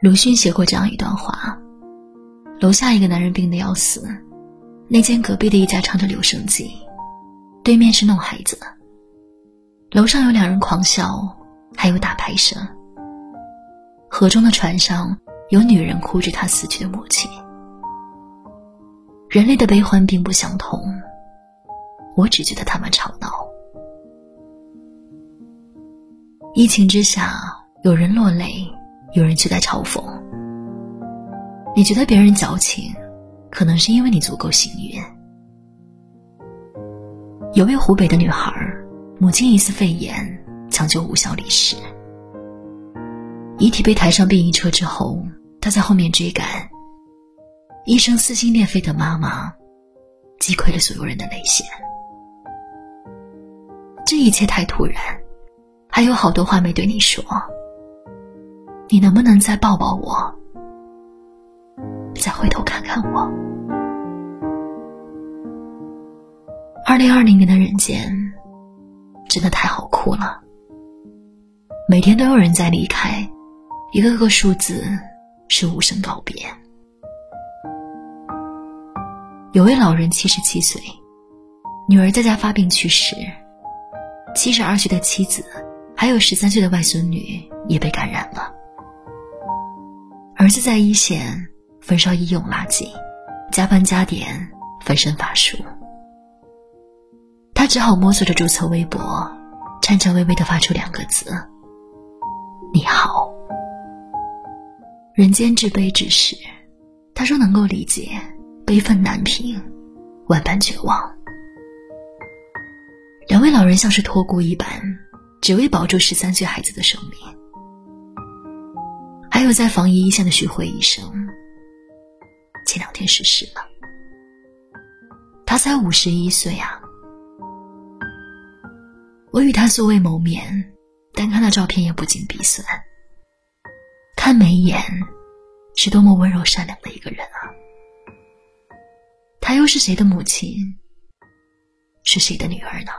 鲁迅写过这样一段话：楼下一个男人病得要死，那间隔壁的一家唱着留声机，对面是弄孩子，楼上有两人狂笑，还有打牌声。河中的船上有女人哭着她死去的母亲。人类的悲欢并不相同，我只觉得他们吵闹。疫情之下，有人落泪，有人却在嘲讽。你觉得别人矫情，可能是因为你足够幸运。有位湖北的女孩，母亲疑似肺炎，抢救无效离世。遗体被抬上殡仪车之后，她在后面追赶。一声撕心裂肺的妈妈，击溃了所有人的泪腺。这一切太突然，还有好多话没对你说。你能不能再抱抱我，再回头看看我？二零二零年的人间，真的太好哭了。每天都有人在离开，一个个数字是无声告别。有位老人七十七岁，女儿在家发病去世，七十二岁的妻子，还有十三岁的外孙女也被感染了。儿子在一线焚烧医用垃圾，加班加点，分身乏术。他只好摸索着注册微博，颤颤巍巍的发出两个字：“你好。”人间至悲之事，他说能够理解。悲愤难平，万般绝望。两位老人像是托孤一般，只为保住十三岁孩子的生命。还有在防疫一线的徐辉医生，前两天逝世了。他才五十一岁啊！我与他素未谋面，但看到照片也不禁鼻酸。看眉眼，是多么温柔善良的一个人啊！他又是谁的母亲？是谁的女儿呢？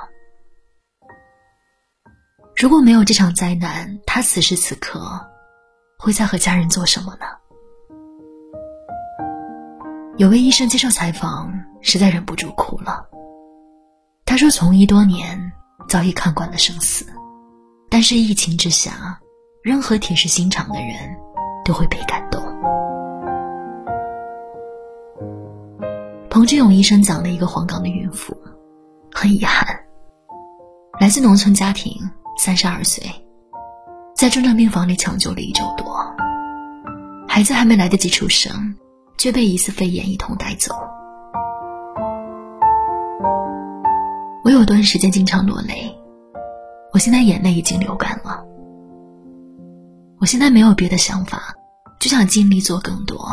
如果没有这场灾难，他此时此刻会在和家人做什么呢？有位医生接受采访，实在忍不住哭了。他说：“从医多年，早已看惯了生死，但是疫情之下，任何铁石心肠的人都会被感动。”彭志勇医生讲了一个黄冈的孕妇，很遗憾，来自农村家庭，三十二岁，在重症病房里抢救了一周多，孩子还没来得及出生，却被疑似肺炎一同带走。我有段时间经常落泪，我现在眼泪已经流干了。我现在没有别的想法，就想尽力做更多，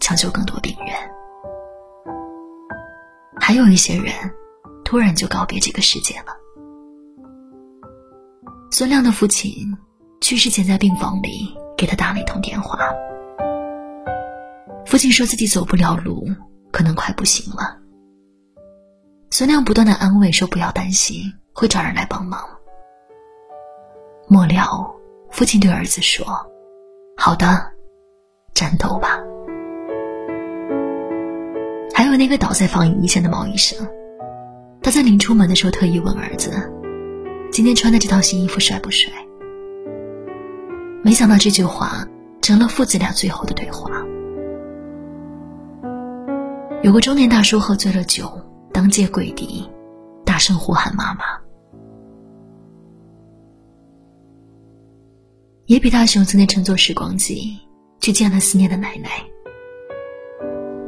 抢救更多病人。还有一些人，突然就告别这个世界了。孙亮的父亲去世前，在病房里给他打了一通电话。父亲说自己走不了路，可能快不行了。孙亮不断的安慰说：“不要担心，会找人来帮忙。”末了，父亲对儿子说：“好的，战斗吧。”还有那个倒在防疫一线的毛医生，他在临出门的时候特意问儿子：“今天穿的这套新衣服帅不帅？”没想到这句话成了父子俩最后的对话。有个中年大叔喝醉了酒，当街跪地，大声呼喊妈妈。野比大雄曾经乘坐时光机去见了思念的奶奶，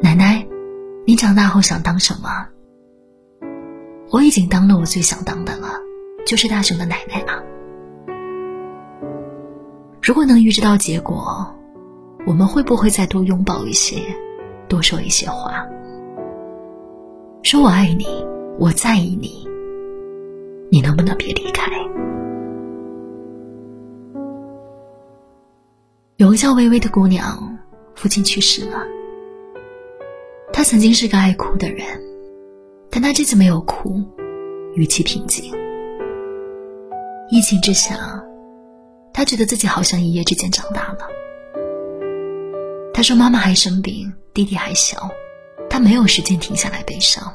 奶奶。你长大后想当什么？我已经当了我最想当的了，就是大雄的奶奶。如果能预知到结果，我们会不会再多拥抱一些，多说一些话？说我爱你，我在意你，你能不能别离开？有个叫微微的姑娘，父亲去世了。她曾经是个爱哭的人，但她这次没有哭，语气平静。疫情之下，他觉得自己好像一夜之间长大了。他说妈妈还生病，弟弟还小，他没有时间停下来悲伤。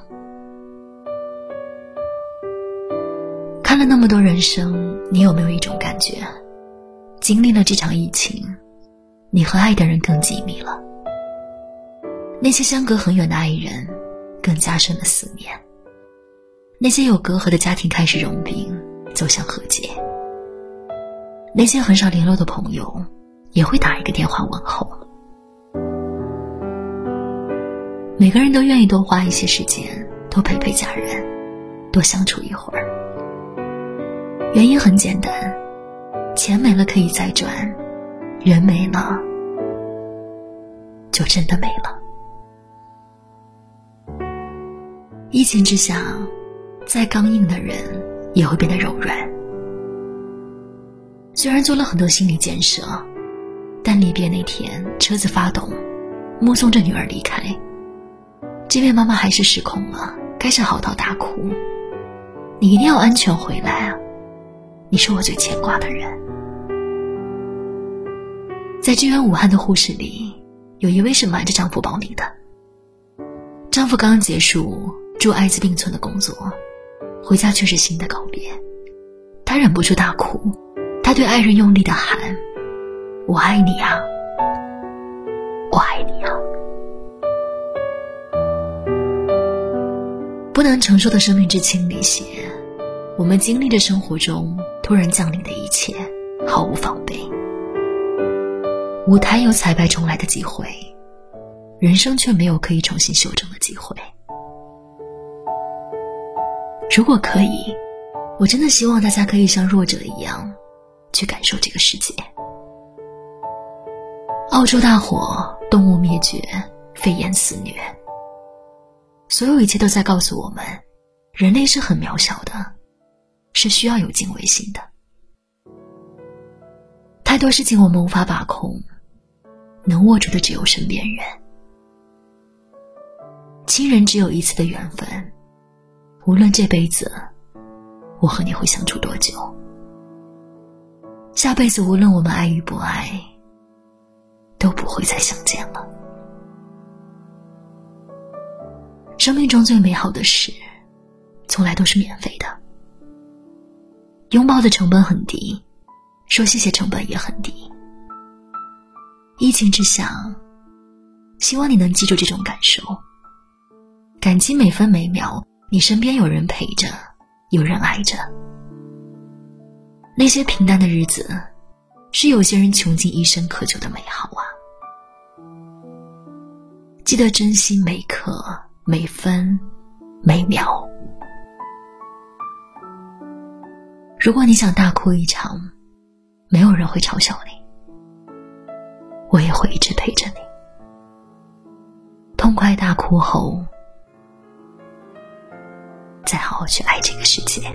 看了那么多人生，你有没有一种感觉？经历了这场疫情，你和爱的人更紧密了。那些相隔很远的爱人，更加深了思念。那些有隔阂的家庭开始融冰，走向和解。那些很少联络的朋友，也会打一个电话问候。每个人都愿意多花一些时间，多陪陪家人，多相处一会儿。原因很简单，钱没了可以再赚，人没了就真的没了。疫情之下，再刚硬的人也会变得柔软。虽然做了很多心理建设，但离别那天，车子发动，目送着女儿离开，这边妈妈还是失控了，开始嚎啕大哭：“你一定要安全回来啊！你是我最牵挂的人。”在支援武汉的护士里，有一位是瞒着丈夫报名的。丈夫刚结束。住艾滋病村的工作，回家却是新的告别。他忍不住大哭，对爱人用力的喊：“我爱你啊，我爱你啊！”不能承受的生命之轻里写，我们经历着生活中突然降临的一切，毫无防备。舞台有彩排重来的机会，人生却没有可以重新修正的机会。如果可以，我真的希望大家可以像弱者一样，去感受这个世界。澳洲大火，动物灭绝，肺炎肆虐，所有一切都在告诉我们，人类是很渺小的，是需要有敬畏心的。太多事情我们无法把控，能握住的只有身边人。亲人只有一次的缘分。无论这辈子我和你会相处多久，下辈子无论我们爱与不爱，都不会再相见了。生命中最美好的事，从来都是免费的。拥抱的成本很低，说谢谢成本也很低。疫情之下，希望你能记住这种感受，感激每分每秒。你身边有人陪着，有人爱着。那些平淡的日子，是有些人穷尽一生渴求的美好啊！记得珍惜每刻、每分、每秒。如果你想大哭一场，没有人会嘲笑你，我也会一直陪着你。痛快大哭后。再好好去爱这个世界。